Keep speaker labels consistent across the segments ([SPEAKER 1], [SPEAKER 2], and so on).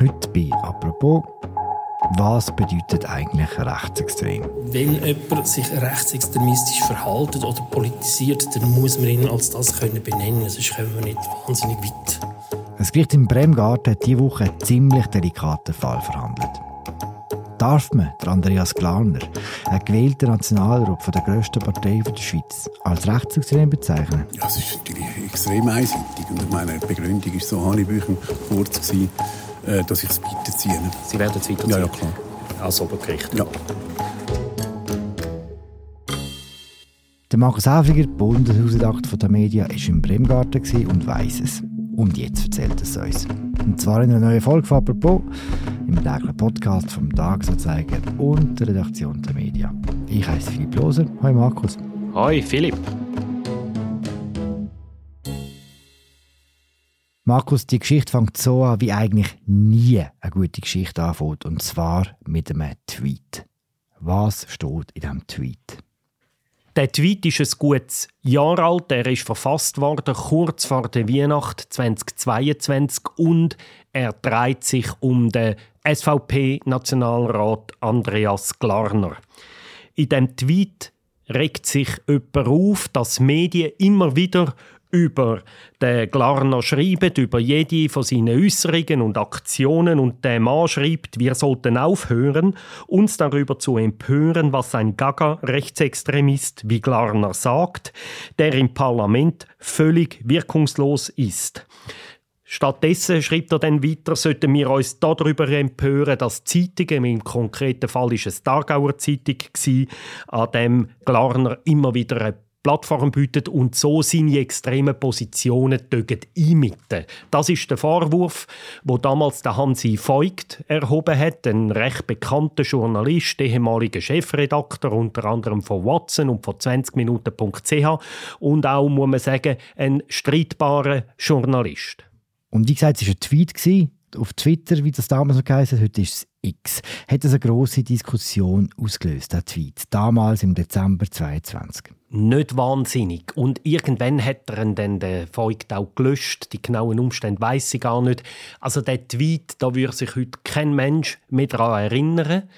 [SPEAKER 1] Heute bei «Apropos» was bedeutet eigentlich rechtsextrem?
[SPEAKER 2] Wenn jemand sich rechtsextremistisch verhält oder politisiert, dann muss man ihn als das können benennen, sonst kommen wir nicht wahnsinnig weit.
[SPEAKER 1] Das Gericht in Bremgarten hat diese Woche einen ziemlich delikaten Fall verhandelt. Darf man Andreas Glarner, ein gewählter Nationalrat von der grössten Partei der Schweiz, als rechtsextrem bezeichnen?
[SPEAKER 3] Ja, es ist natürlich extrem einseitig. Und ich meine, die Begründung war so hanebüchen kurz, gewesen, dass ich es weiterziehe.
[SPEAKER 4] Sie werden es weiterziehen?
[SPEAKER 3] Ja, ja, klar.
[SPEAKER 4] Als Obergericht?
[SPEAKER 3] Ja.
[SPEAKER 1] Der Markus Häfliger, Bundeshausredakteur der Media, war im Bremgarten und weiss es. Und jetzt erzählt es uns. Und zwar in einer neuen Folge von «Apropos», im täglichen Podcast vom Tagesanzeiger und der Redaktion der Media. Ich heiße Philipp Loser. Hallo Markus.
[SPEAKER 4] Hallo Philipp.
[SPEAKER 1] Markus, die Geschichte fängt so an, wie eigentlich nie eine gute Geschichte anfängt. Und zwar mit einem Tweet. Was steht in diesem Tweet?
[SPEAKER 4] Der Tweet ist ein gutes Jahr alt. Er ist verfasst worden kurz vor der Weihnacht 2022 und er dreht sich um den SVP-Nationalrat Andreas Glarner. In dem Tweet regt sich jemand auf, dass Medien immer wieder über den Glarner schreibt, über jede von seinen Äußerungen und Aktionen und der Mann schreibt, wir sollten aufhören, uns darüber zu empören, was ein Gaga-Rechtsextremist wie Glarner sagt, der im Parlament völlig wirkungslos ist. Stattdessen schreibt er dann weiter, sollten wir uns darüber empören, dass Zeitungen, im konkreten Fall ist es Targauer Zeitung, an dem Glarner immer wieder eine Plattform bietet und so seine extremen Positionen einmitten. Das ist der Vorwurf, wo damals der Hansi Voigt erhoben hat, ein recht bekannter Journalist, ehemaliger Chefredakteur unter anderem von Watson und von 20minuten.ch und auch, muss man sagen, ein streitbarer Journalist.
[SPEAKER 1] Und wie gesagt, es war ein Tweet auf Twitter, wie das damals so geheißen heute ist es X. Hat es eine grosse Diskussion ausgelöst, der Tweet, damals im Dezember 2022?
[SPEAKER 4] nicht wahnsinnig. Und irgendwann hat er dann den Voigt auch gelöscht. Die genauen Umstände weiß ich gar nicht. Also der Tweet, da würde sich heute kein Mensch mehr daran erinnern.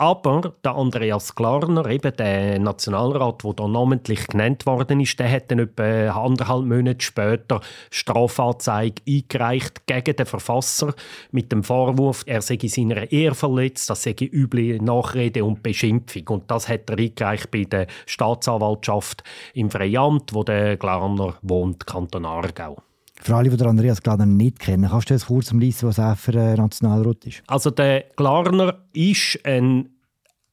[SPEAKER 4] Aber der Andreas Glarner, eben der Nationalrat, der hier namentlich genannt worden ist, der hat dann etwa anderthalb Monate später Strafanzeige eingereicht gegen den Verfasser mit dem Vorwurf, er sei seiner Ehe verletzt, das sei üble Nachrede und Beschimpfung. Und das hat er eingereicht bei der Staatsanwaltschaft im Freiamt, wo der Glarner wohnt, Kanton Aargau.
[SPEAKER 1] Für alle, die Andreas Glarner nicht kennen, kannst du uns kurz umreißen, was er für ein Nationalrat ist?
[SPEAKER 4] Also der Glarner ist ein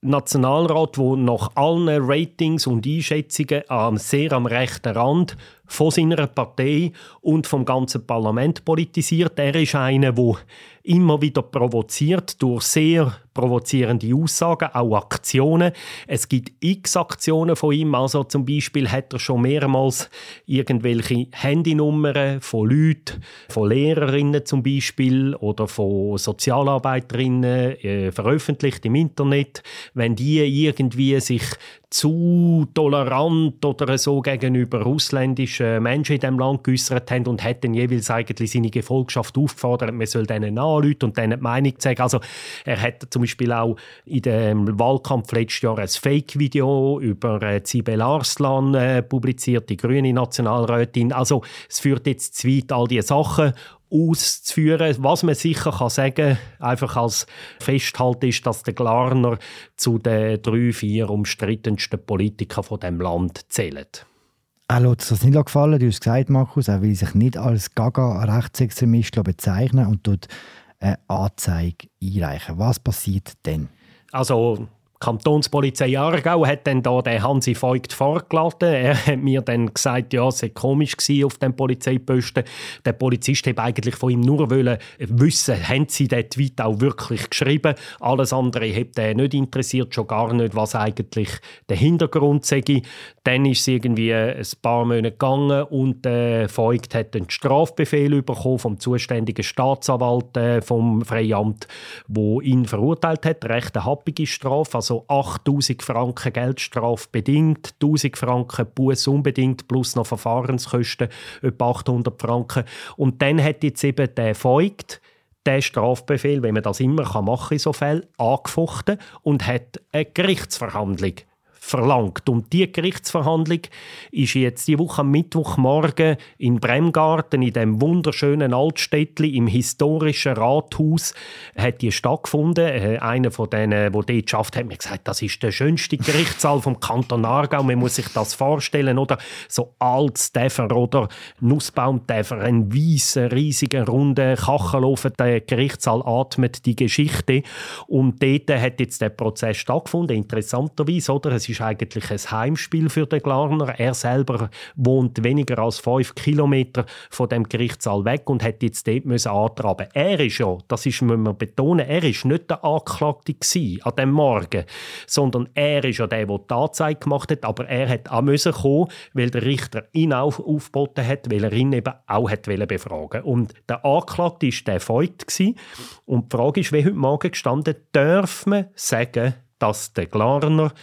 [SPEAKER 4] Nationalrat, der nach allen Ratings und Einschätzungen sehr am rechten Rand von seiner Partei und vom ganzen Parlament politisiert. Er ist einer, der immer wieder provoziert durch sehr provozierende Aussagen, auch Aktionen. Es gibt x Aktionen von ihm. Also zum Beispiel hat er schon mehrmals irgendwelche Handynummern von Leuten, von Lehrerinnen zum Beispiel oder von Sozialarbeiterinnen äh, veröffentlicht im Internet. Wenn die irgendwie sich zu tolerant oder so gegenüber ausländischen Menschen in diesem Land geäußert haben und hätten jeweils eigentlich seine Gefolgschaft aufgefordert, man soll denen anrufen und denen die Meinung zeigen. Also er hat zum Beispiel auch in dem Wahlkampf letztes Jahr ein Fake-Video über äh, Sibel Arslan äh, publiziert, die grüne Nationalrätin. Also es führt jetzt zu weit, all diese Sachen auszuführen. Was man sicher kann sagen einfach als Festhalt ist, dass der Glarner zu den drei, vier umstrittensten Politikern von dem Land zählt.
[SPEAKER 1] Er lässt das nicht gefallen, du hast gesagt, Markus, er will sich nicht als Gaga-Rechtsextremist bezeichnen und dort eine Anzeige einreichen. Was passiert denn?
[SPEAKER 4] Also Kantonspolizei Aargau hat dann da den Hansi Voigt vorgeladen. Er hat mir dann gesagt, ja, es sei komisch auf dem Polizeiposten. Der Polizist hätte eigentlich von ihm nur wollen wissen, haben sie den Tweet auch wirklich geschrieben. Alles andere hat er nicht interessiert, schon gar nicht, was eigentlich der Hintergrund sei. Dann ist es irgendwie ein paar Monate gegangen und äh, Voigt hat einen Strafbefehl bekommen vom zuständigen Staatsanwalt äh, vom Freiamt, wo ihn verurteilt hat, recht eine happige Strafe, also also 8000 Franken Geldstrafe bedingt, 1000 Franken Buß unbedingt plus noch Verfahrenskosten etwa 800 Franken. Und dann hat jetzt eben der Voigt den Strafbefehl, wenn man das immer machen kann in so Fällen, angefochten und hat eine Gerichtsverhandlung verlangt. Und die Gerichtsverhandlung ist jetzt die Woche am Mittwochmorgen in Bremgarten, in dem wunderschönen Altstädtli im historischen Rathaus, hat die stattgefunden. Äh, einer von denen, der dort schafft, hat mir gesagt, das ist der schönste Gerichtssaal vom Kanton Aargau. Man muss sich das vorstellen, oder? So Altstäfer oder Nussbaumtäfer, ein weißer, riesiger, runder Kachelofen. Der Gerichtssaal atmet die Geschichte. Und dort hat jetzt der Prozess stattgefunden. Interessanterweise, oder? Es ist ist eigentlich ein Heimspiel für den Glarner. Er selber wohnt weniger als fünf Kilometer von dem Gerichtssaal weg und hat jetzt dort müssen antraben. Er ist ja, das ist, müssen wir betonen, er ist nicht der Anklagte an dem Morgen, sondern er ist ja der, der die Anzeige gemacht hat, aber er hat auch müssen kommen, weil der Richter ihn auf, aufgeboten hat, weil er ihn eben auch hat befragen Und der Anklagte war der Voigt und die Frage ist, wie heute Morgen gestanden, darf man sagen, dass der Glarner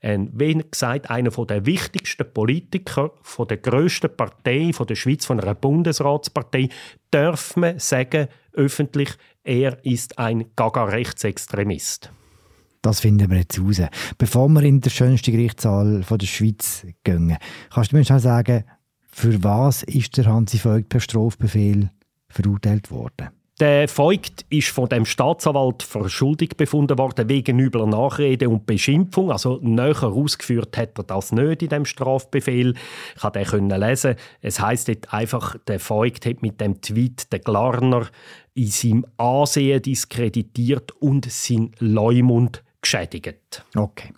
[SPEAKER 4] ein, wie gesagt, einer der wichtigsten Politiker von der grössten Partei von der Schweiz, von einer Bundesratspartei, darf man sagen, öffentlich, er ist ein Gaga-Rechtsextremist.
[SPEAKER 1] Das finden wir jetzt raus. Bevor wir in den schönsten Gerichtssaal der Schweiz gehen, kannst du mir schon sagen, für was ist der Hansi Voigt per Strafbefehl verurteilt worden?
[SPEAKER 4] Der Voigt ist von dem Staatsanwalt für schuldig befunden worden wegen übler Nachrede und Beschimpfung. Also näher ausgeführt hat er das nicht in dem Strafbefehl. Ich konnte den lesen. Es heißt einfach, der Voigt hat mit dem Tweet den Glarner in seinem Ansehen diskreditiert und sein Leumund geschädigt.
[SPEAKER 1] Okay.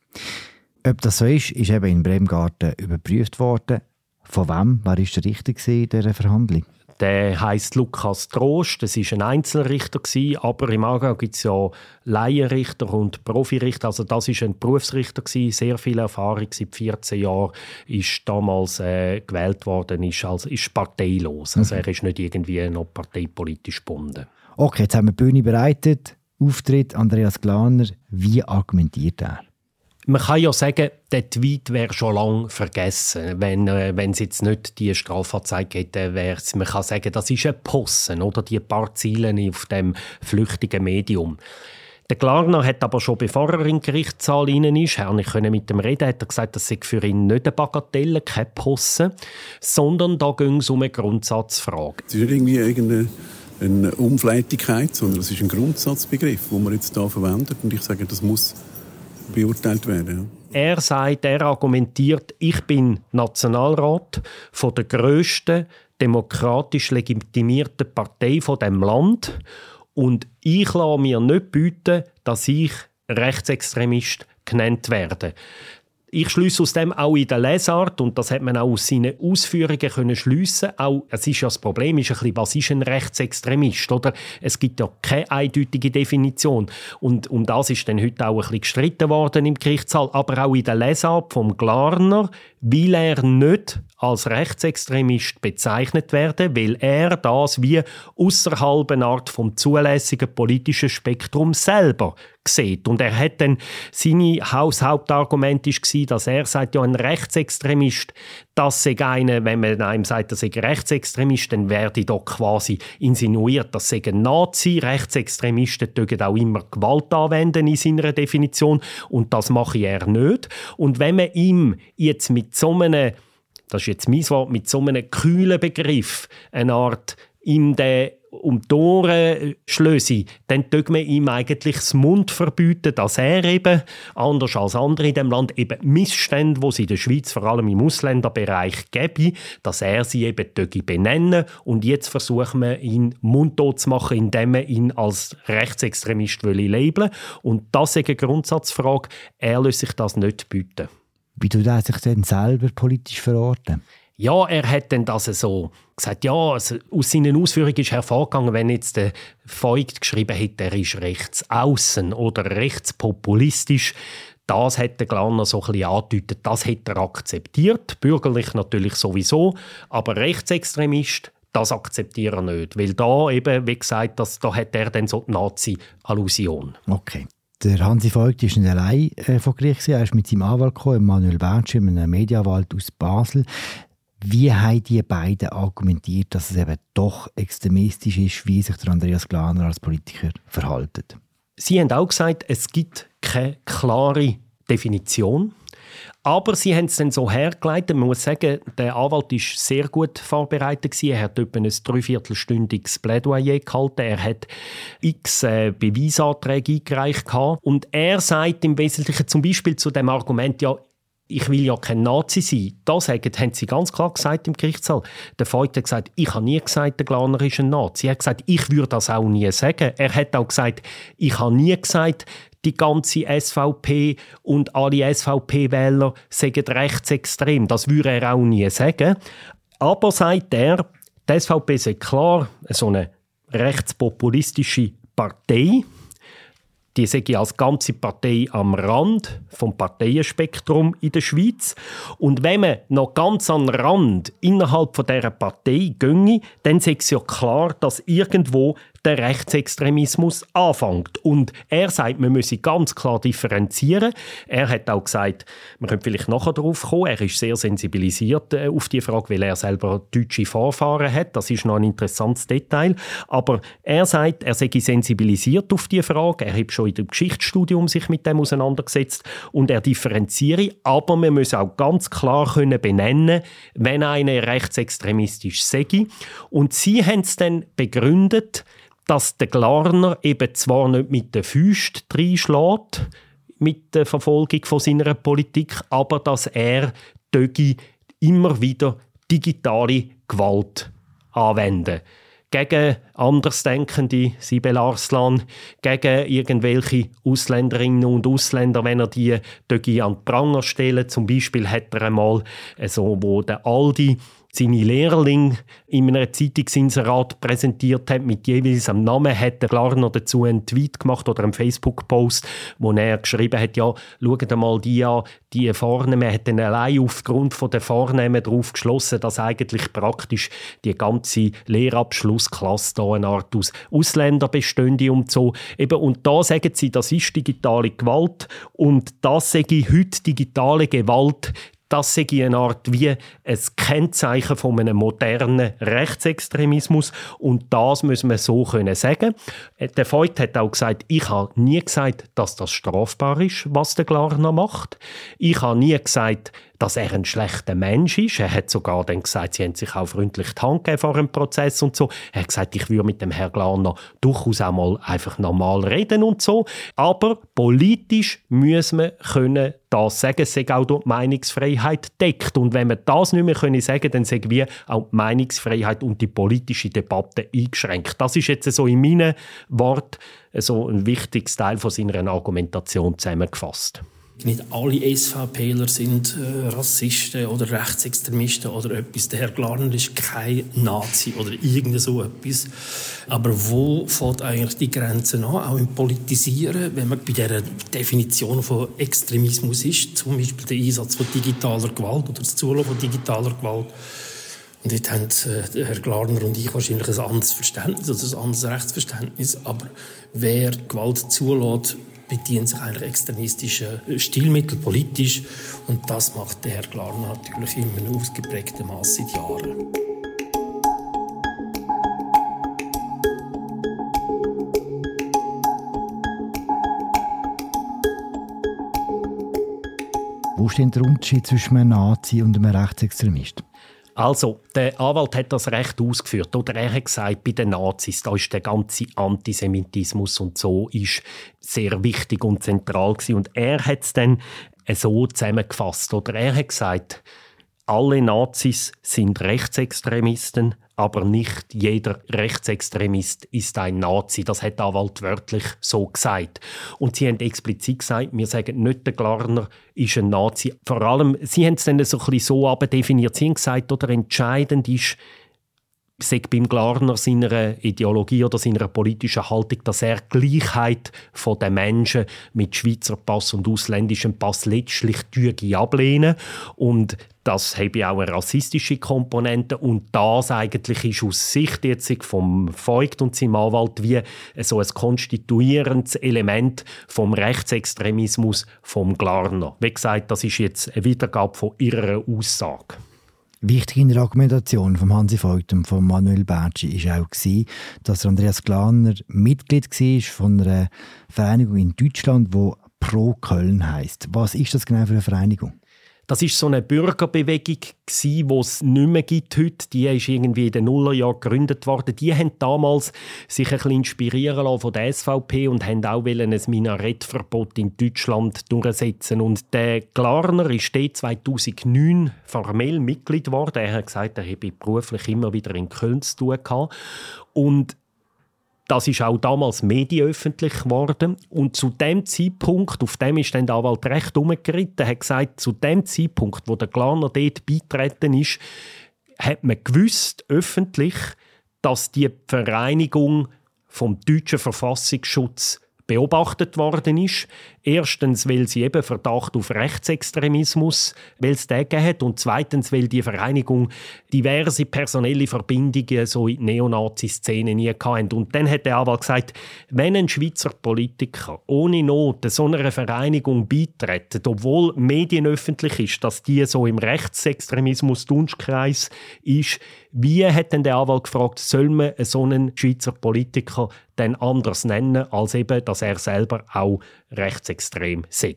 [SPEAKER 1] Ob das so ist, ist eben in Bremgarten überprüft worden. Von wem? Wer war der Richter in dieser Verhandlung?
[SPEAKER 4] Der heißt Lukas Trost. Das ist ein Einzelrichter gewesen, aber im Aargau gibt es ja Laienrichter und Profirichter. Also das ist ein Berufsrichter gewesen, sehr viel Erfahrung seit 14 Jahren. Ist damals äh, gewählt worden, ist also ist parteilos. Also mhm. er ist nicht irgendwie noch parteipolitisch gebunden.
[SPEAKER 1] Okay, jetzt haben wir die Bühne bereitet. Auftritt Andreas Glaner. Wie argumentiert er?
[SPEAKER 4] Man kann ja sagen, der Tweet wäre schon lange vergessen, wenn äh, es jetzt nicht die Strafanzeige hätte. Wär's, man kann sagen, das ist ein Possen oder die paar Ziele auf dem flüchtigen Medium. Der Klarner hat aber schon bevor er in Gerichtssaal rein ist, ich konnte mit dem reden, hat er gesagt, das sei für ihn nicht eine Bagatelle, kein Possen, sondern da ging es um eine Grundsatzfrage.
[SPEAKER 3] Es ist nicht irgendwie irgendeine eine Umfleitigkeit, sondern es ist ein Grundsatzbegriff, den man jetzt hier verwendet. Und ich sage, das muss beurteilt werden.
[SPEAKER 4] Er sagt, er argumentiert, ich bin Nationalrat von der grössten demokratisch legitimierten Partei von dem Land und ich lasse mir nicht bieten, dass ich Rechtsextremist genannt werde. Ich schließe aus dem auch in der Lesart, und das hat man auch aus seinen Ausführungen können schliessen. Auch, es ist ja das Problem, ist ein bisschen, was ist ein Rechtsextremist, oder? Es gibt ja keine eindeutige Definition. Und um das ist dann heute auch ein bisschen gestritten worden im Gerichtssaal. Aber auch in der Lesart vom Glarner will er nicht als Rechtsextremist bezeichnet werden, weil er das wie außerhalb einer Art vom zulässigen politischen Spektrum selber sieht. Und er hat dann seine Haushauptargument war, dass er sagt, ja, ein Rechtsextremist, das sei eine, wenn man einem sagt, das sei Rechtsextremist, dann werde doch quasi insinuiert, dass sei ein Nazi. Rechtsextremisten dürfen auch immer Gewalt anwenden in seiner Definition und das mache er nicht. Und wenn man ihm jetzt mit so einem das ist jetzt mein Wort, mit so einem kühlen Begriff eine Art ihm den um die Ohren schlöse, dann tut man ihm eigentlich das Mund verbieten, dass er eben, anders als andere in dem Land, eben Missstände, die es in der Schweiz vor allem im Ausländerbereich gäbe, dass er sie eben benennen und jetzt versuchen wir ihn mundtot zu machen, indem man ihn als Rechtsextremist labeln Und das ist eine Grundsatzfrage, er lässt sich das nicht bieten.
[SPEAKER 1] Wie tut er sich denn selber politisch verorten?
[SPEAKER 4] Ja, er hat dann das so gesagt, ja, also aus seinen Ausführungen ist hervorgegangen, wenn jetzt der Voigt geschrieben hätte, er ist rechts außen oder rechtspopulistisch, das hätte Glanner so ein angedeutet, das hätte er akzeptiert, bürgerlich natürlich sowieso, aber Rechtsextremist, das akzeptiert er nicht, weil da eben, wie gesagt, das, da hat er dann so die Nazi-Allusion.
[SPEAKER 1] Okay. Der Hansi Voigt war nicht allein äh, vor Gericht. Er ist mit seinem Anwalt gekommen, Manuel Bernschi, einem Medienanwalt aus Basel. Wie haben die beiden argumentiert, dass es eben doch extremistisch ist, wie sich der Andreas Glaner als Politiker verhält?
[SPEAKER 4] Sie haben auch gesagt, es gibt keine klare Definition. Aber sie haben es dann so hergeleitet. Man muss sagen, der Anwalt war sehr gut vorbereitet. Er hat etwa ein dreiviertelstündiges Plädoyer gehalten. Er hat x äh, Beweisanträge eingereicht. Und er sagt im Wesentlichen zum Beispiel zu dem Argument, ja, ich will ja kein Nazi sein. Das haben sie ganz klar gesagt im Gerichtssaal. Der Voigt hat gesagt, ich habe nie gesagt, der Glaner ist ein Nazi. Er hat gesagt, ich würde das auch nie sagen. Er hat auch gesagt, ich habe nie gesagt, die ganze SVP und alle SVP-Wähler sagen rechtsextrem. Das würde er auch nie sagen. Aber sagt er, die SVP ist klar so eine rechtspopulistische Partei die ich als ganze Partei am Rand vom Parteienspektrum in der Schweiz. Und wenn man noch ganz am Rand innerhalb von dieser Partei ginge, dann sehe es ja klar, dass irgendwo der Rechtsextremismus anfängt. Und er sagt, man müsse ganz klar differenzieren. Er hat auch gesagt, man könnte vielleicht nachher darauf kommen, er ist sehr sensibilisiert äh, auf die Frage, weil er selber deutsche Vorfahren hat. Das ist noch ein interessantes Detail. Aber er sagt, er sei sensibilisiert auf die Frage. Er hat schon in dem Geschichtsstudium sich mit dem auseinandergesetzt und er differenziere. Aber man muss auch ganz klar können benennen, wenn eine rechtsextremistisch sei. Und sie haben es dann begründet, dass der Glarner eben zwar nicht mit den Füßen reinschlägt, mit der Verfolgung von seiner Politik, aber dass er Dögi immer wieder digitale Gewalt anwenden gegen Andersdenkende, Sibel Arslan, gegen irgendwelche Ausländerinnen und Ausländer, wenn er die Dögi an den Pranger stellen. Zum Beispiel hat er einmal, also, wo der Aldi seine Lehrling in einem Zeitungsinserat präsentiert hat, mit jeweils einem Namen, hat der Klarner dazu einen Tweet gemacht oder einen Facebook-Post, wo er geschrieben hat, ja, schaut mal die an, die Vornamen, hat dann allein aufgrund der Vornamen darauf geschlossen, dass eigentlich praktisch die ganze Lehrabschlussklasse da eine Art aus Ausländer bestünde und so. Eben, und da sagen sie, das ist digitale Gewalt und das sage ich heute digitale Gewalt, das sei eine Art wie ein Kennzeichen von einem modernen Rechtsextremismus und das müssen wir so können sagen. Äh, der Voigt hat auch gesagt, ich habe nie gesagt, dass das strafbar ist, was der Glarner macht. Ich habe nie gesagt, dass er ein schlechter Mensch ist. Er hat sogar dann gesagt, sie haben sich auch freundlich die Hand vor dem Prozess und so. Er hat gesagt, ich würde mit dem Herrn Glaner durchaus auch mal einfach normal reden und so. Aber politisch müssen wir können das sagen, sei auch durch die Meinungsfreiheit deckt. Und wenn wir das nicht mehr können sagen, dann sagen wir auch die Meinungsfreiheit und die politische Debatte eingeschränkt. Das ist jetzt so in meinen Worten so ein wichtiges Teil von seiner Argumentation zusammengefasst
[SPEAKER 2] nicht alle SVPler sind äh, Rassisten oder Rechtsextremisten oder etwas. Der Herr Glarner ist kein Nazi oder irgend so etwas. Aber wo fällt eigentlich die Grenze an, auch im Politisieren, wenn man bei der Definition von Extremismus ist, zum Beispiel der Einsatz von digitaler Gewalt oder das Zulassen von digitaler Gewalt. Und dort haben äh, Herr Glarner und ich wahrscheinlich ein anderes Verständnis, also ein anderes Rechtsverständnis. Aber wer Gewalt zulässt, bedienen sich eigentlich extremistische Stilmittel politisch und das macht der Herr Glarner natürlich in einem ausgeprägten Maß seit Jahren.
[SPEAKER 1] Wo steht der Unterschied zwischen einem Nazi und einem Rechtsextremist?
[SPEAKER 4] Also, der Anwalt hat das recht ausgeführt. Oder er hat gesagt, bei den Nazis, da ist der ganze Antisemitismus und so ist sehr wichtig und zentral gewesen. Und er hat es dann so zusammengefasst. Oder er hat gesagt, alle Nazis sind Rechtsextremisten, aber nicht jeder Rechtsextremist ist ein Nazi. Das hat der Anwalt wörtlich so gesagt. Und sie haben explizit gesagt, wir sagen nicht, der Glarner ist ein Nazi. Vor allem, sie haben es dann so ein bisschen so definiert. Sie haben gesagt, oder entscheidend ist, sagt beim Glarner seiner Ideologie oder seiner politischen Haltung, dass er Gleichheit den Menschen mit Schweizer Pass und ausländischem Pass letztlich ablehnen und das habe auch eine rassistische Komponente und das eigentlich ist aus Sicht jetzt vom Voigt und seinem Anwalt wie so ein konstituierendes Element vom Rechtsextremismus vom Glarner. Wie gesagt, das ist jetzt eine Wiedergabe von ihrer Aussage.
[SPEAKER 1] Wichtig in der Argumentation von Hansi Voigt und von Manuel Bertschi war auch, dass Andreas Glaner Mitglied war von einer Vereinigung in Deutschland, die Pro Köln heißt. Was ist das genau für eine Vereinigung?
[SPEAKER 4] Das ist so eine Bürgerbewegung, die es nicht mehr gibt heute. Die ist irgendwie in den Nullerjahren gegründet worden. Die haben damals sich ein bisschen inspirieren lassen von der SVP und haben auch ein Minarettverbot in Deutschland durchsetzen. Und der Glarner ist 2009 formell Mitglied geworden. Er hat gesagt, er habe beruflich immer wieder in Köln zu tun gehabt. Und das ist auch damals medienöffentlich geworden. Und zu dem Zeitpunkt, auf dem ist dann der Anwalt recht umgeritten, hat gesagt, zu dem Zeitpunkt, wo der Glaner dort beitreten ist, hat man gewusst, öffentlich, dass die Vereinigung vom deutschen Verfassungsschutz beobachtet worden ist. Erstens, weil sie eben Verdacht auf Rechtsextremismus, weil es den hat und zweitens, weil die Vereinigung diverse personelle Verbindungen so in die Neonazi-Szene nie hatte. Und dann hat der Anwalt gesagt, wenn ein Schweizer Politiker ohne Not so einer Vereinigung beitritt, obwohl medienöffentlich ist, dass die so im Rechtsextremismus-Dunstkreis ist, wie hat denn der Anwalt gefragt, soll man so einen Schweizer Politiker denn anders nennen, als eben, dass er selber auch rechtsextrem sei?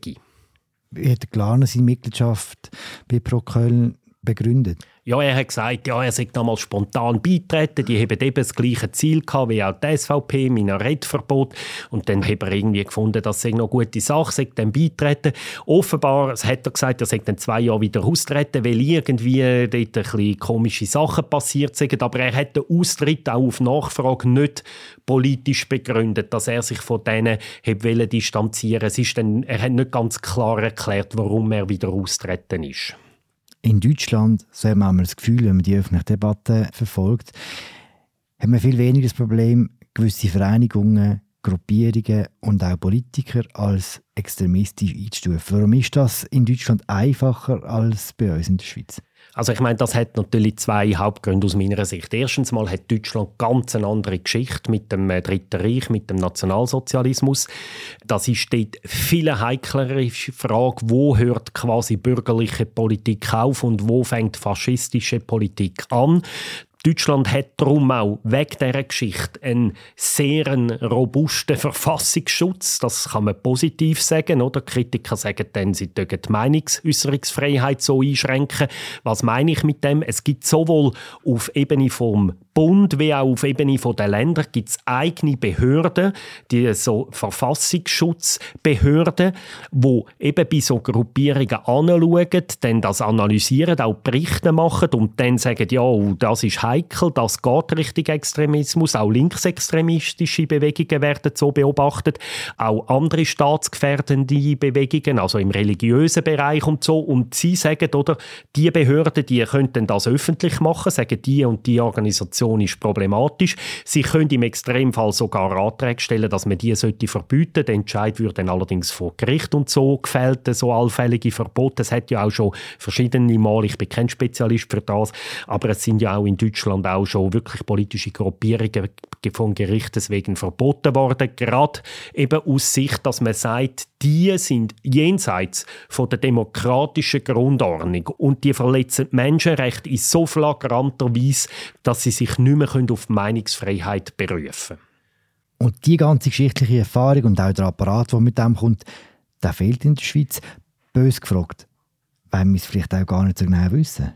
[SPEAKER 1] Wie hat Glarner seine Mitgliedschaft bei Pro Köln begründet?
[SPEAKER 4] Ja, er hat gesagt, ja, er sei damals spontan beitreten. Die haben eben das gleiche Ziel gehabt wie auch die SVP, Minarettverbot. Und dann hat er irgendwie gefunden, das sei noch eine gute Sache, sei dann beitreten. Offenbar hat er gesagt, er sei dann zwei Jahre wieder austreten, weil irgendwie dort ein bisschen komische Sachen passiert sind. Aber er hat den Austritt auch auf Nachfrage nicht politisch begründet, dass er sich von denen hat distanzieren es ist dann, Er hat nicht ganz klar erklärt, warum er wieder austreten ist.
[SPEAKER 1] In Deutschland, so hat man das Gefühl, wenn man die öffentliche Debatte verfolgt, hat man viel weniger das Problem, gewisse Vereinigungen, Gruppierungen und auch Politiker als extremistisch einzustufen. Warum ist das in Deutschland einfacher als bei uns in der Schweiz?
[SPEAKER 4] Also ich meine, das hat natürlich zwei Hauptgründe aus meiner Sicht. Erstens mal hat Deutschland ganz eine andere Geschichte mit dem äh, Dritten Reich, mit dem Nationalsozialismus. Das ist dort viel heiklere Frage, wo hört quasi bürgerliche Politik auf und wo fängt faschistische Politik an. Deutschland hat darum auch wegen dieser Geschichte einen sehr robusten Verfassungsschutz. Das kann man positiv sagen. Oder? Kritiker sagen dann, sie die Meinungsäußerungsfreiheit so einschränken. Was meine ich mit dem? Es gibt sowohl auf Ebene vom Bund wie auch auf Ebene der Länder gibt es eigene Behörden, die so Verfassungsschutzbehörden, wo eben bei so Gruppierungen anschauen, dann das analysieren, auch Berichte machen und dann sagen, ja, oh, das ist heikel, das geht Richtung Extremismus, auch linksextremistische Bewegungen werden so beobachtet, auch andere staatsgefährdende Bewegungen, also im religiösen Bereich und so. Und sie sagen, oder, die Behörden, die könnten das öffentlich machen, sagen die und die Organisation Situation ist problematisch. Sie können im Extremfall sogar Anträge stellen, dass man die sollte verbieten. Der Entscheid würde dann allerdings vor Gericht und so gefällt, so allfällige Verbote. Es hat ja auch schon verschiedene Mal, ich bin kein Spezialist für das, aber es sind ja auch in Deutschland auch schon wirklich politische Gruppierungen von Gerichten wegen verboten worden, gerade eben aus Sicht, dass man sagt, die sind jenseits von der demokratischen Grundordnung und die verletzen Menschenrechte in so flagranter Weise, dass sie sich nicht mehr auf Meinungsfreiheit berufen können.
[SPEAKER 1] Und die ganze geschichtliche Erfahrung und auch der Apparat, der mit dem kommt, der fehlt in der Schweiz. Bös gefragt, weil wir es vielleicht auch gar nicht so genau wissen.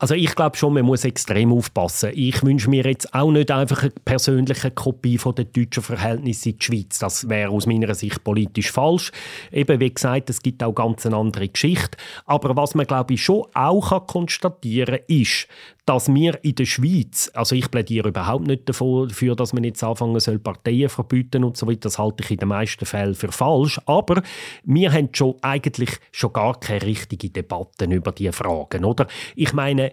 [SPEAKER 4] Also ich glaube schon, man muss extrem aufpassen. Ich wünsche mir jetzt auch nicht einfach eine persönliche Kopie von den deutschen Verhältnissen in die Schweiz. Das wäre aus meiner Sicht politisch falsch. Eben wie gesagt, es gibt auch ganz eine andere Geschichte. Aber was man glaube ich schon auch konstatieren kann, ist, dass wir in der Schweiz, also ich plädiere überhaupt nicht dafür, dass man jetzt anfangen soll, Parteien verbieten und so weiter, das halte ich in den meisten Fällen für falsch, aber wir haben schon eigentlich schon gar keine richtige Debatten über diese Fragen, oder? Ich meine,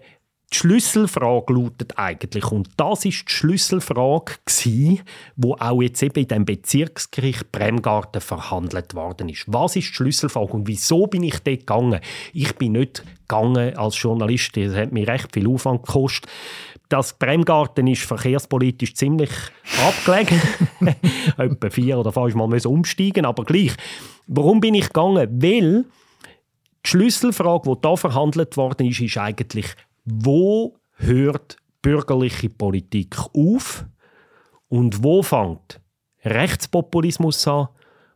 [SPEAKER 4] die Schlüsselfrage lautet eigentlich, und das ist die Schlüsselfrage, gewesen, wo auch jetzt eben in dem Bezirksgericht Bremgarten verhandelt worden ist. Was ist die Schlüsselfrage und wieso bin ich dort gegangen? Ich bin nicht gegangen als Journalist, das hat mir recht viel Aufwand gekostet. Das Bremgarten ist verkehrspolitisch ziemlich abgelegen. Etwa vier oder fünf Mal umsteigen, aber gleich. Warum bin ich gegangen? Weil die Schlüsselfrage, die da verhandelt worden ist, ist eigentlich wo hört bürgerliche Politik auf und wo fängt Rechtspopulismus an,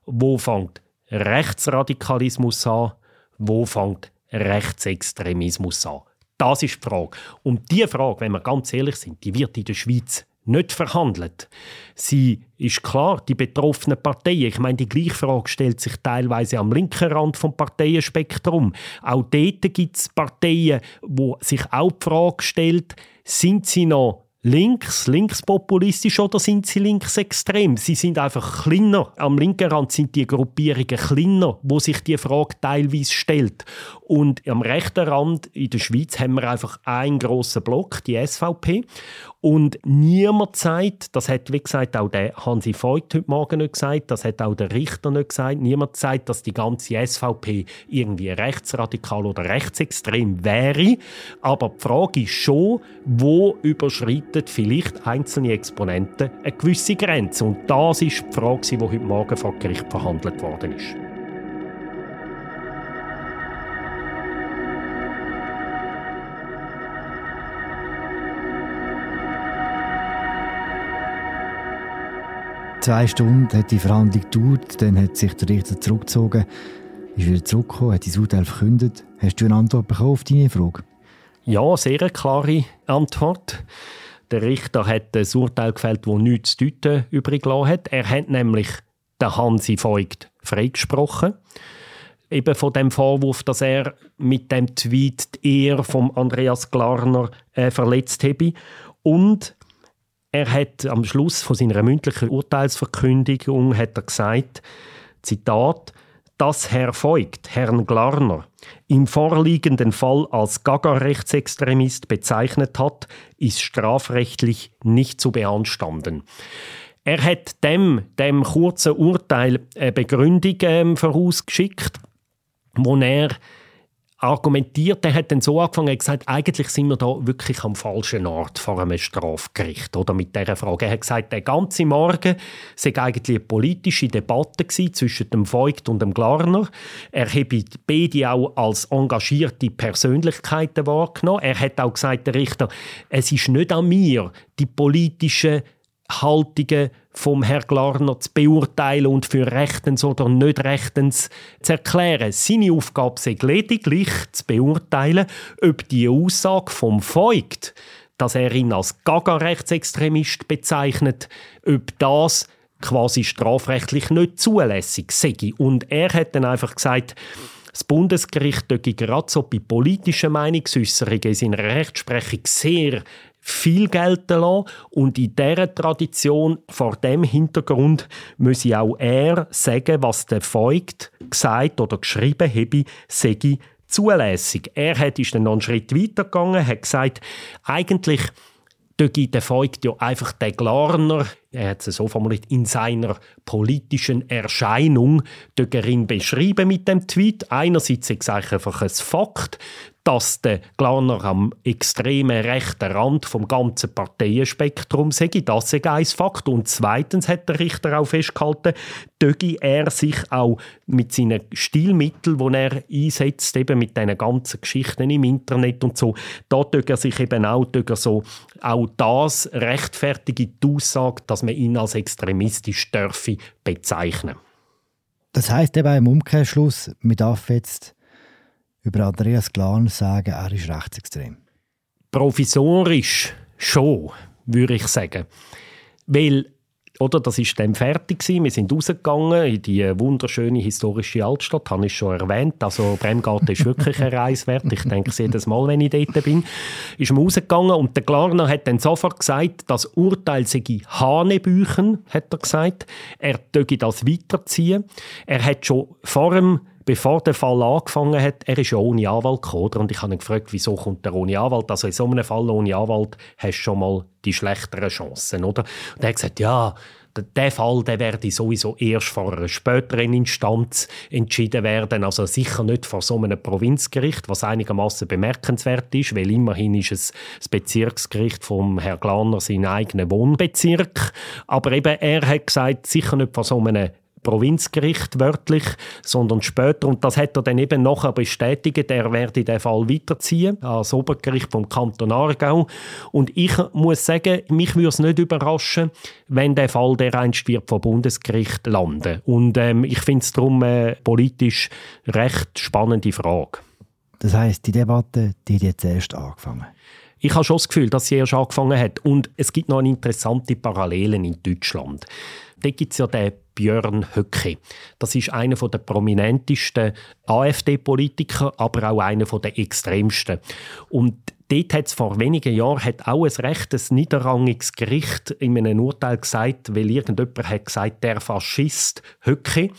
[SPEAKER 4] wo fängt Rechtsradikalismus an, wo fängt Rechtsextremismus an. Das ist die Frage. Und diese Frage, wenn wir ganz ehrlich sind, die wird in der Schweiz nicht verhandelt. Sie ist klar, die betroffenen Parteien, ich meine, die gleiche Frage stellt sich teilweise am linken Rand vom Parteienspektrum. Auch dort gibt es Parteien, wo sich auch die Frage stellt, sind sie noch links, linkspopulistisch oder sind sie linksextrem? Sie sind einfach kleiner. Am linken Rand sind die Gruppierungen kleiner, wo sich die Frage teilweise stellt. Und am rechten Rand in der Schweiz haben wir einfach einen grossen Block, die SVP. Und niemand sagt, das hat wie gesagt auch der Hansi Voigt heute Morgen nicht gesagt, das hat auch der Richter nicht gesagt, niemand sagt, dass die ganze SVP irgendwie rechtsradikal oder rechtsextrem wäre. Aber die Frage ist schon, wo überschreiten vielleicht einzelne Exponenten eine gewisse Grenze? Und das ist die Frage, die heute Morgen vor Gericht verhandelt worden ist.
[SPEAKER 1] Zwei Stunden hat die Verhandlung gedauert, dann hat sich der Richter zurückgezogen, ist wieder zurückgekommen, hat sein Urteil verkündet. Hast du eine Antwort bekommen auf deine Frage?
[SPEAKER 4] Ja, sehr eine klare Antwort. Der Richter hat ein Urteil gefällt, das nichts zu deuten übrig gelassen hat. Er hat nämlich den Hansi Voigt freigesprochen. Eben von dem Vorwurf, dass er mit dem Tweet die Ehre von Andreas Glarner äh, verletzt habe. Und er hat am Schluss von seiner mündlichen Urteilsverkündigung hat er gesagt, Zitat, dass Herr Voigt Herrn Glarner im vorliegenden Fall als Gaga-Rechtsextremist bezeichnet hat, ist strafrechtlich nicht zu beanstanden. Er hat dem, dem kurzen Urteil eine Begründung ähm, vorausgeschickt, wo er argumentiert, er hat dann so angefangen, er hat gesagt, eigentlich sind wir da wirklich am falschen Ort vor einem Strafgericht, oder mit dieser Frage. Er hat gesagt, der ganze Morgen sei eigentlich eine politische Debatte zwischen dem Voigt und dem Glarner. Er habe beide auch als engagierte Persönlichkeiten wahrgenommen. Er hat auch gesagt, der Richter, es ist nicht an mir, die politischen Haltungen vom Herrn Glarner zu beurteilen und für rechtens oder nicht rechtens zu erklären. Seine Aufgabe sei lediglich zu beurteilen, ob die Aussage vom Voigt, dass er ihn als Gaga-Rechtsextremist bezeichnet, ob das quasi strafrechtlich nicht zulässig sei. Und er hat dann einfach gesagt, das Bundesgericht gerade so bei politischen Meinungsäußerungen in seiner Rechtsprechung sehr viel gelten lassen. Und in dieser Tradition, vor dem Hintergrund, muss auch er sagen, was der Voigt gesagt oder geschrieben habe, sei zulässig. Er hat, ist dann noch einen Schritt weiter gegangen, hat gesagt, eigentlich gibt der Voigt ja einfach den Glarner, er hat es so formuliert, in seiner politischen Erscheinung ihn beschrieben mit dem Tweet. Einerseits ist es einfach ein Fakt, dass der Glarner am extremen rechten Rand vom ganzen Parteienspektrum sei. Das sei ein Fakt. Und zweitens hat der Richter auch festgehalten, döge er sich auch mit seinen Stilmitteln, die er einsetzt, eben mit diesen ganzen Geschichten im Internet und so, da er sich eben auch, er so, auch das rechtfertige die Aussage, dass man ihn als extremistisch dürfe bezeichnen.
[SPEAKER 1] Das heißt eben im Umkehrschluss, man darf jetzt über Andreas Glan sagen, er ist rechtsextrem?
[SPEAKER 4] Provisorisch schon, würde ich sagen. Weil, oder, das ist dann fertig gewesen. Wir sind rausgegangen in die wunderschöne historische Altstadt, habe ich schon erwähnt. Also Bremgarten ist wirklich ein Reis wert. Ich denke es jedes Mal, wenn ich dort bin. Ist man rausgegangen und der Glarner hat dann sofort gesagt, das Urteil sei Hanebüchen, hat er gesagt. Er dürfe das weiterziehen. Er hat schon vor dem bevor der Fall angefangen hat, er ist ja ohne Anwalt gekommen, und ich habe ihn gefragt, wieso kommt er ohne Anwalt? Also in so einem Fall ohne Anwalt hast du schon mal die schlechteren Chancen, oder? Und er hat gesagt, ja, der Fall der werde sowieso erst vor einer späteren Instanz entschieden werden, also sicher nicht vor so einem Provinzgericht, was einigermaßen bemerkenswert ist, weil immerhin ist es das Bezirksgericht vom Herrn Glaner sein eigener Wohnbezirk, aber eben er hat gesagt, sicher nicht vor so einem Provinzgericht wörtlich, sondern später. Und das hat er dann eben nachher bestätigt, er werde den Fall weiterziehen ans Obergericht vom Kanton Aargau. Und ich muss sagen, mich würde es nicht überraschen, wenn der Fall der einst wird vom Bundesgericht landen. Und ähm, ich finde es darum eine politisch recht spannende Frage.
[SPEAKER 1] Das heißt, die Debatte, die hat jetzt erst angefangen.
[SPEAKER 4] Ich habe schon das Gefühl, dass sie erst angefangen hat. Und es gibt noch interessante Parallelen in Deutschland. Da gibt es ja den Björn Höcke. Das ist einer der prominentesten AfD-Politiker, aber auch einer der extremsten. Und dort hat es vor wenigen Jahren hat auch ein rechtes niederrangiges Gericht in einem Urteil gesagt, weil irgendjemand hat gesagt, der Faschist Höcke.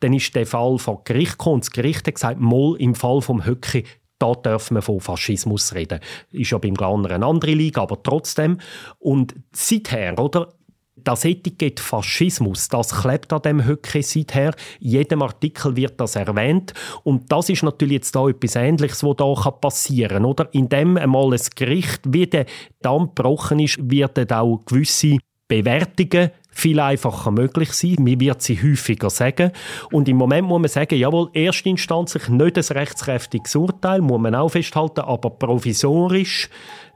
[SPEAKER 4] Dann ist der Fall vor Gericht gekommen und das Gericht hat gesagt, mal im Fall vom Höcke da dürfen wir von Faschismus reden. Ist ja beim Glaner eine andere Liga, aber trotzdem. Und seither, oder? Das Etikett Faschismus, das klebt an dem Höcke seither. In jedem Artikel wird das erwähnt. Und das ist natürlich jetzt da etwas Ähnliches, was da passieren kann. Oder? Indem einmal ein Gericht wie der Damm gebrochen ist, werden auch gewisse Bewertungen viel einfacher möglich sein. Man wird sie häufiger sagen. Und im Moment muss man sagen, jawohl, erstinstanzlich nicht ein rechtskräftiges Urteil, muss man auch festhalten, aber provisorisch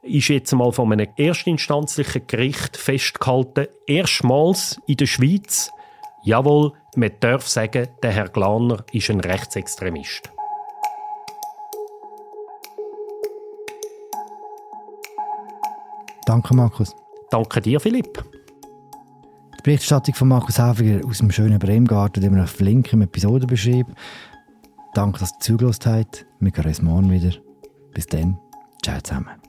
[SPEAKER 4] ist jetzt mal von einem erstinstanzlichen Gericht festgehalten, erstmals in der Schweiz, jawohl, man darf sagen, der Herr Glaner ist ein Rechtsextremist.
[SPEAKER 1] Danke, Markus.
[SPEAKER 4] Danke dir, Philipp.
[SPEAKER 1] Berichterstattung von Markus Häfiger aus dem schönen Bremgarten, den wir auf Link im Episodenbeschrieb. Danke, dass ihr zugelassen habt. Wir hören uns morgen wieder. Bis dann. Ciao zusammen.